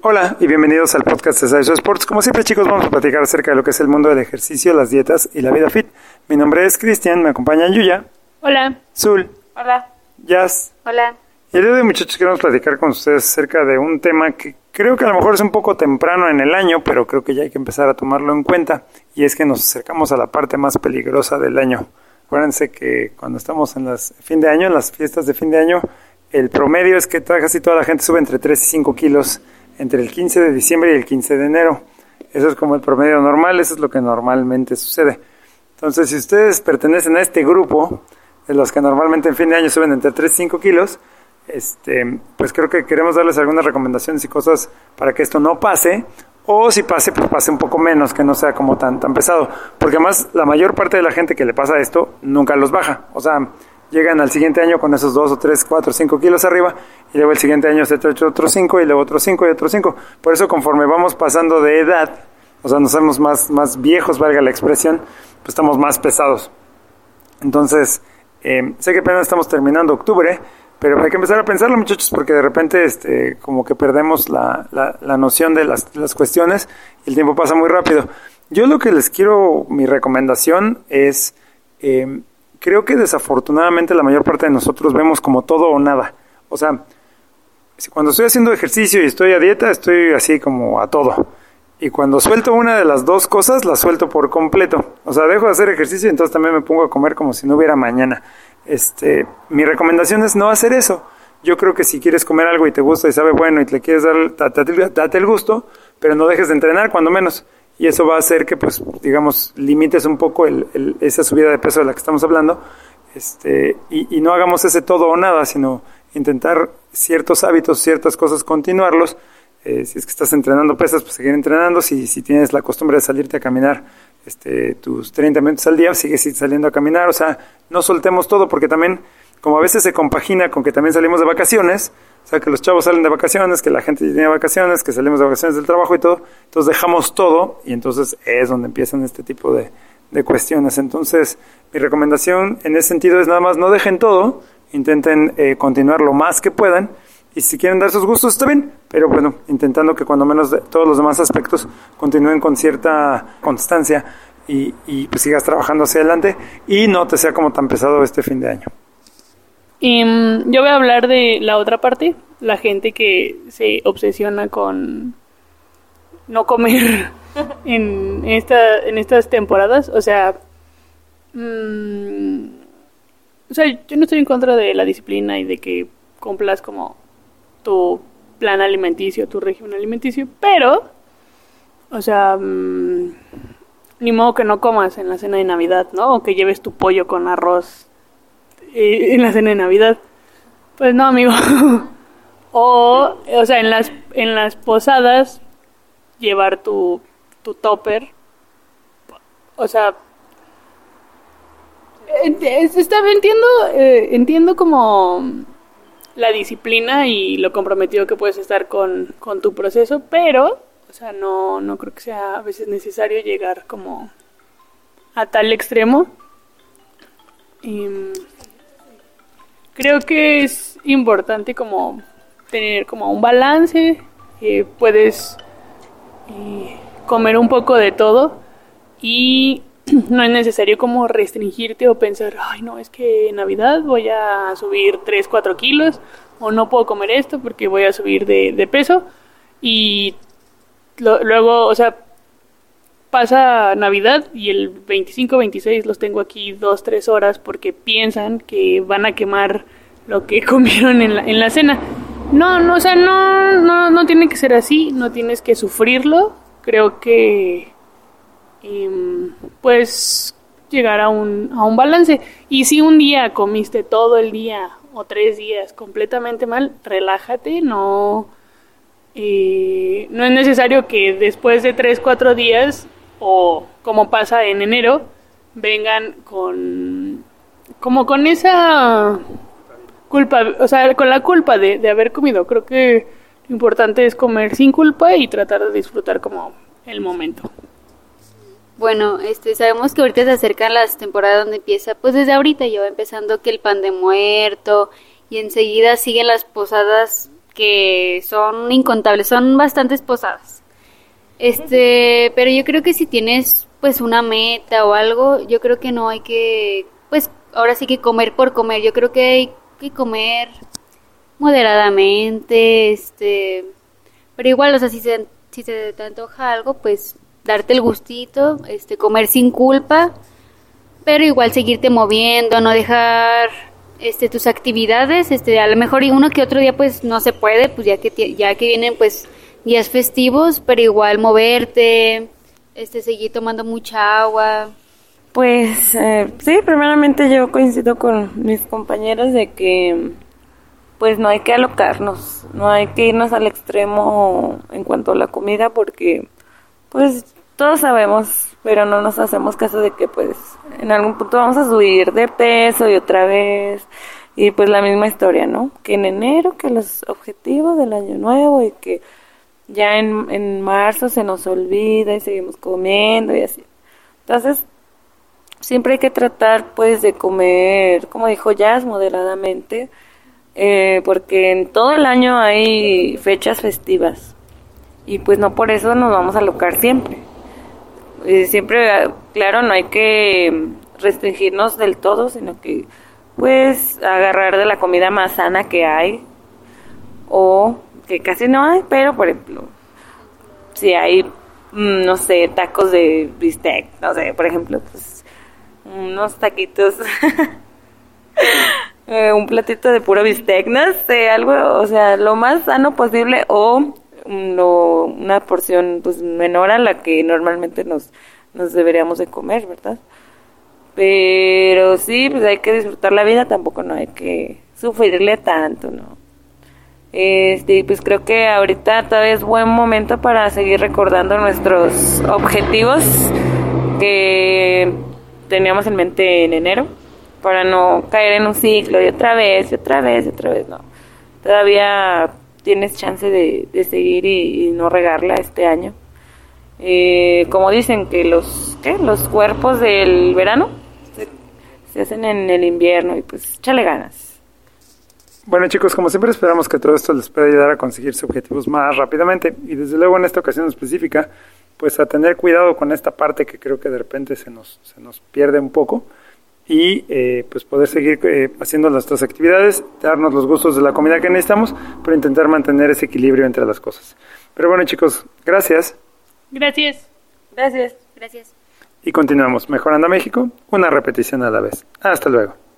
Hola y bienvenidos al podcast de Saiso Sports. Como siempre chicos vamos a platicar acerca de lo que es el mundo del ejercicio, las dietas y la vida fit. Mi nombre es Cristian, me acompaña Yuya, Hola. Zul, Hola. Jazz. Hola. Y el día de hoy muchachos queremos platicar con ustedes acerca de un tema que creo que a lo mejor es un poco temprano en el año, pero creo que ya hay que empezar a tomarlo en cuenta. Y es que nos acercamos a la parte más peligrosa del año. Acuérdense que cuando estamos en las fin de año, en las fiestas de fin de año, el promedio es que casi toda la gente sube entre 3 y 5 kilos entre el 15 de diciembre y el 15 de enero. Eso es como el promedio normal, eso es lo que normalmente sucede. Entonces, si ustedes pertenecen a este grupo, de los que normalmente en fin de año suben entre 3 y 5 kilos, este, pues creo que queremos darles algunas recomendaciones y cosas para que esto no pase, o si pase, pues pase un poco menos, que no sea como tan, tan pesado. Porque además, la mayor parte de la gente que le pasa esto nunca los baja. O sea, llegan al siguiente año con esos 2 o 3, 4, 5 kilos arriba y luego el siguiente año se trae otros 5 y luego otros 5 y otros 5. Por eso conforme vamos pasando de edad, o sea, nos hacemos más, más viejos, valga la expresión, pues estamos más pesados. Entonces, eh, sé que apenas estamos terminando octubre, pero hay que empezar a pensarlo, muchachos, porque de repente este, como que perdemos la, la, noción de las, las cuestiones y el tiempo pasa muy rápido. Yo lo que les quiero, mi recomendación es... Eh, creo que desafortunadamente la mayor parte de nosotros vemos como todo o nada. O sea, cuando estoy haciendo ejercicio y estoy a dieta, estoy así como a todo. Y cuando suelto una de las dos cosas, la suelto por completo. O sea, dejo de hacer ejercicio y entonces también me pongo a comer como si no hubiera mañana. Este, mi recomendación es no hacer eso. Yo creo que si quieres comer algo y te gusta y sabe bueno y te quieres dar, date, date el gusto, pero no dejes de entrenar cuando menos y eso va a hacer que, pues, digamos, limites un poco el, esa subida de peso de la que estamos hablando este, y, no hagamos ese todo o nada, sino intentar ciertos hábitos, ciertas cosas, continuarlos. Eh, si es que estás entrenando pesas, pues seguir entrenando. Si, si tienes la costumbre de salirte a caminar este, tus 30 minutos al día, sigue saliendo a caminar. O sea, no soltemos todo porque también, como a veces se compagina con que también salimos de vacaciones, o sea, que los chavos salen de vacaciones, que la gente tiene vacaciones, que salimos de vacaciones del trabajo y todo. Entonces dejamos todo y entonces es donde empiezan este tipo de, de cuestiones. Entonces, mi recomendación en ese sentido es nada más no dejen todo, intenten eh, continuar lo más que puedan. Y si quieren dar sus gustos, está bien, pero bueno, intentando que cuando menos todos los demás aspectos continúen con cierta constancia y, y pues sigas trabajando hacia adelante y no te sea como tan pesado este fin de año. Y, mm, yo voy a hablar de la otra parte, la gente que se obsesiona con no comer en, esta, en estas temporadas. O sea, mm, o sea, yo no estoy en contra de la disciplina y de que cumplas como tu plan alimenticio, tu régimen alimenticio, pero, o sea, mm, ni modo que no comas en la cena de Navidad, ¿no? O que lleves tu pollo con arroz eh, en la cena de Navidad. Pues no, amigo. o, o sea, en las, en las posadas, llevar tu, tu topper. O sea, está, entiendo, eh, entiendo como la disciplina y lo comprometido que puedes estar con, con tu proceso, pero, o sea, no, no creo que sea a veces necesario llegar como a tal extremo. Y, creo que es importante como tener como un balance, eh, puedes eh, comer un poco de todo y no es necesario como restringirte o pensar, ay no, es que en Navidad voy a subir 3, 4 kilos o no puedo comer esto porque voy a subir de, peso y luego, o sea, pasa Navidad y el 25, 26 los tengo aquí dos, tres horas porque piensan que van a quemar lo que comieron en la, en la cena. No, no, o sea, no, no, no tiene que ser así, no tienes que sufrirlo. Creo que em, puedes llegar a un, a un balance. Y si un día comiste todo el día o tres días completamente mal, relájate, no, eh, no es necesario que después de tres, cuatro días o como pasa en enero, vengan con como con esa culpa, o sea, con la culpa de, de haber comido. Creo que lo importante es comer sin culpa y tratar de disfrutar como el momento. Bueno, este, sabemos que ahorita se acercan las temporadas donde empieza, pues desde ahorita ya va empezando que el pan de muerto y enseguida siguen las posadas que son incontables, son bastantes posadas. Este, pero yo creo que si tienes pues una meta o algo, yo creo que no hay que, pues ahora sí que comer por comer, yo creo que hay que comer moderadamente, este, pero igual, o sea, si se, si se te antoja algo, pues darte el gustito, este, comer sin culpa, pero igual seguirte moviendo, no dejar este tus actividades, este a lo mejor uno que otro día pues no se puede, pues ya que ya que vienen pues días festivos, pero igual moverte, este seguir tomando mucha agua. Pues eh, sí, primeramente yo coincido con mis compañeros de que pues no hay que alocarnos, no hay que irnos al extremo en cuanto a la comida porque pues todos sabemos, pero no nos hacemos caso de que pues en algún punto vamos a subir de peso y otra vez y pues la misma historia, ¿no? Que en enero que los objetivos del año nuevo y que ya en, en marzo se nos olvida y seguimos comiendo y así. Entonces, siempre hay que tratar pues de comer, como dijo Jazz, moderadamente eh, porque en todo el año hay fechas festivas y pues no por eso nos vamos a locar siempre. Eh, siempre, claro, no hay que restringirnos del todo, sino que pues agarrar de la comida más sana que hay o que casi no hay, pero por ejemplo, si hay, mm, no sé, tacos de bistec, no sé, por ejemplo, pues unos taquitos Eh, un platito de puro bistec, no sé, algo, o sea, lo más sano posible o una porción pues menor a la que normalmente nos, nos deberíamos de comer, ¿verdad? Pero sí, pues hay que disfrutar la vida, tampoco no hay que sufrirle tanto, ¿no? Este, pues creo que ahorita todavía es buen momento para seguir recordando nuestros objetivos que teníamos en mente en enero para no caer en un ciclo y otra vez y otra vez y otra vez, no. Todavía tienes chance de, de seguir y, no regarla este año. Eh, como dicen que los, ¿qué? los cuerpos del verano se, se hacen en el invierno y pues échale ganas. Bueno chicos, como siempre esperamos que todo esto les pueda ayudar a conseguir sus objetivos más rápidamente y desde luego en esta ocasión específica, pues a tener cuidado con esta parte que creo que de repente se nos, se nos pierde un poco y eh, pues poder seguir eh, haciendo nuestras actividades, darnos los gustos de la comida que necesitamos, pero intentar mantener ese equilibrio entre las cosas. Pero bueno chicos, gracias. Gracias. Gracias. Gracias. Y continuamos, mejorando a México, una repetición a la vez. Hasta luego.